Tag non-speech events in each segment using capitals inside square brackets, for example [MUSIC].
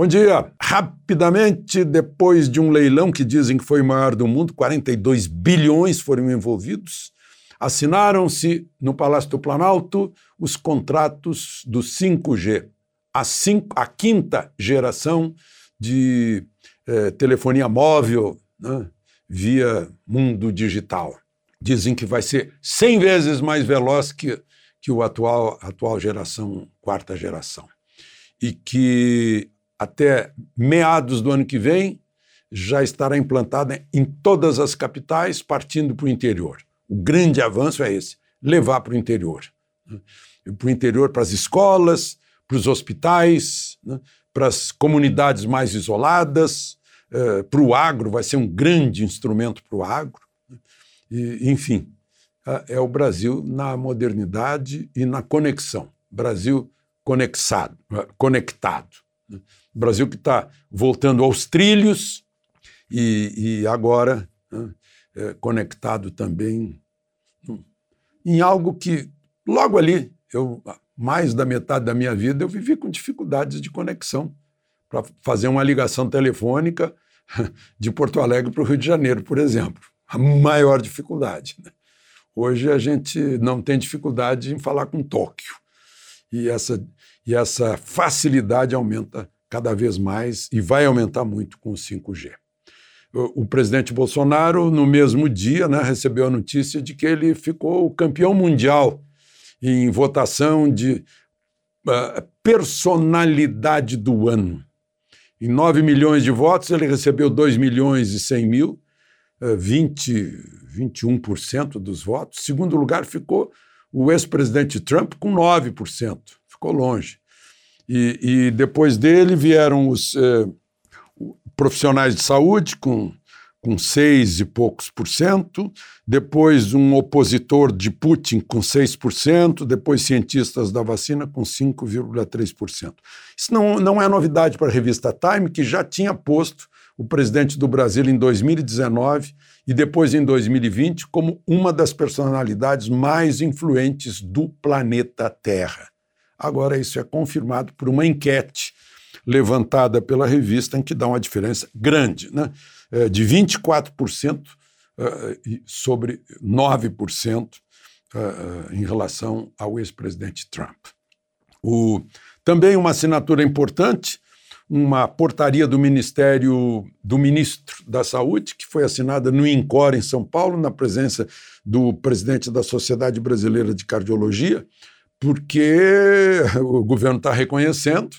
Bom dia. Rapidamente, depois de um leilão que dizem que foi o maior do mundo, 42 bilhões foram envolvidos, assinaram-se no Palácio do Planalto os contratos do 5G, a, cinco, a quinta geração de eh, telefonia móvel né, via mundo digital. Dizem que vai ser 100 vezes mais veloz que, que o atual, atual geração, quarta geração. E que até meados do ano que vem já estará implantada em todas as capitais, partindo para o interior. O grande avanço é esse: levar para o interior. Né? Para o interior, para as escolas, para os hospitais, né? para as comunidades mais isoladas, uh, para o agro, vai ser um grande instrumento para o agro. Né? E, enfim, é o Brasil na modernidade e na conexão. Brasil conexado, conectado. Né? Brasil que está voltando aos trilhos e, e agora né, é, conectado também em algo que logo ali, eu mais da metade da minha vida eu vivi com dificuldades de conexão para fazer uma ligação telefônica [LAUGHS] de Porto Alegre para o Rio de Janeiro, por exemplo. A maior dificuldade. Né? Hoje a gente não tem dificuldade em falar com Tóquio. E essa, e essa facilidade aumenta cada vez mais e vai aumentar muito com o 5G. O, presidente Bolsonaro, no mesmo dia, né, recebeu a notícia de que ele ficou campeão mundial em votação de uh, personalidade do ano. Em 9 milhões de votos, ele recebeu 2 milhões e 100 mil, uh, 20, 21% dos votos. Segundo lugar ficou o ex-presidente Trump com 9%, ficou longe. E, e depois dele vieram os eh, profissionais de saúde com, com seis e poucos por cento, depois um opositor de Putin com 6%, depois cientistas da vacina com 5,3%. Isso não, não é novidade para a revista Time, que já tinha posto o presidente do Brasil em 2019 e depois em 2020 como uma das personalidades mais influentes do planeta Terra. Agora, isso é confirmado por uma enquete levantada pela revista, em que dá uma diferença grande, né? É, de 24% uh, sobre 9% uh, em relação ao ex-presidente Trump. O, também uma assinatura importante, uma portaria do Ministério do Ministro da Saúde, que foi assinada no INCOR em São Paulo, na presença do presidente da Sociedade Brasileira de Cardiologia, porque o governo está reconhecendo.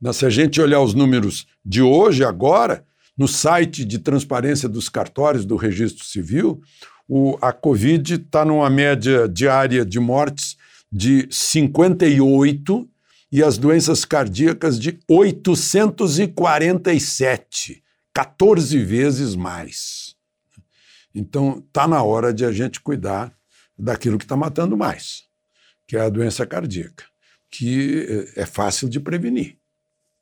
Né? Se a gente olhar os números de hoje, agora, no site de transparência dos cartórios do Registro Civil, o, a Covid está numa média diária de mortes de 58 e as doenças cardíacas de 847, 14 vezes mais. Então, está na hora de a gente cuidar daquilo que está matando mais que é a doença cardíaca, que é fácil de prevenir.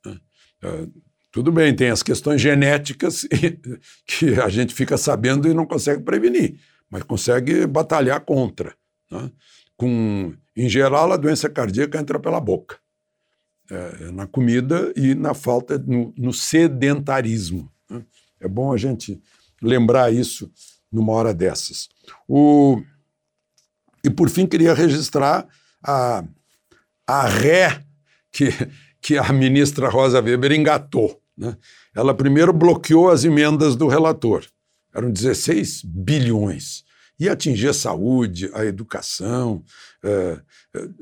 Né? É, tudo bem, tem as questões genéticas [LAUGHS] que a gente fica sabendo e não consegue prevenir, mas consegue batalhar contra. Né? Com, em geral, a doença cardíaca entra pela boca, é, na comida e na falta, no, no sedentarismo. Né? É bom a gente lembrar isso numa hora dessas. O, e, por fim, queria registrar a, a ré que, que a ministra Rosa Weber engatou. Né? Ela primeiro bloqueou as emendas do relator, eram 16 bilhões. E atingir a saúde, a educação, é,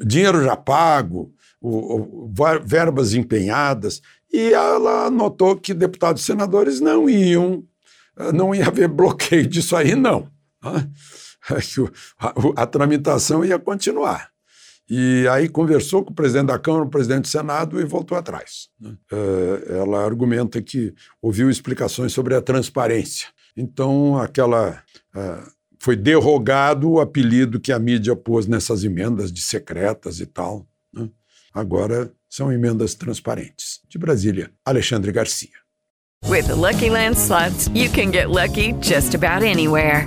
dinheiro já pago, o, o, verbas empenhadas. E ela notou que deputados e senadores não iam, não ia haver [LAUGHS] bloqueio disso aí, não. Né? A, a, tramitação ia continuar. E aí conversou com o presidente da Câmara, o presidente do Senado e voltou atrás. né? É, ela argumenta que ouviu explicações sobre a transparência. Então, aquela. foi derrogado o apelido que a mídia pôs nessas emendas de secretas e tal. né? Agora são emendas transparentes. De Brasília, Alexandre Garcia. With the Lucky Land slots, you can get lucky just about anywhere.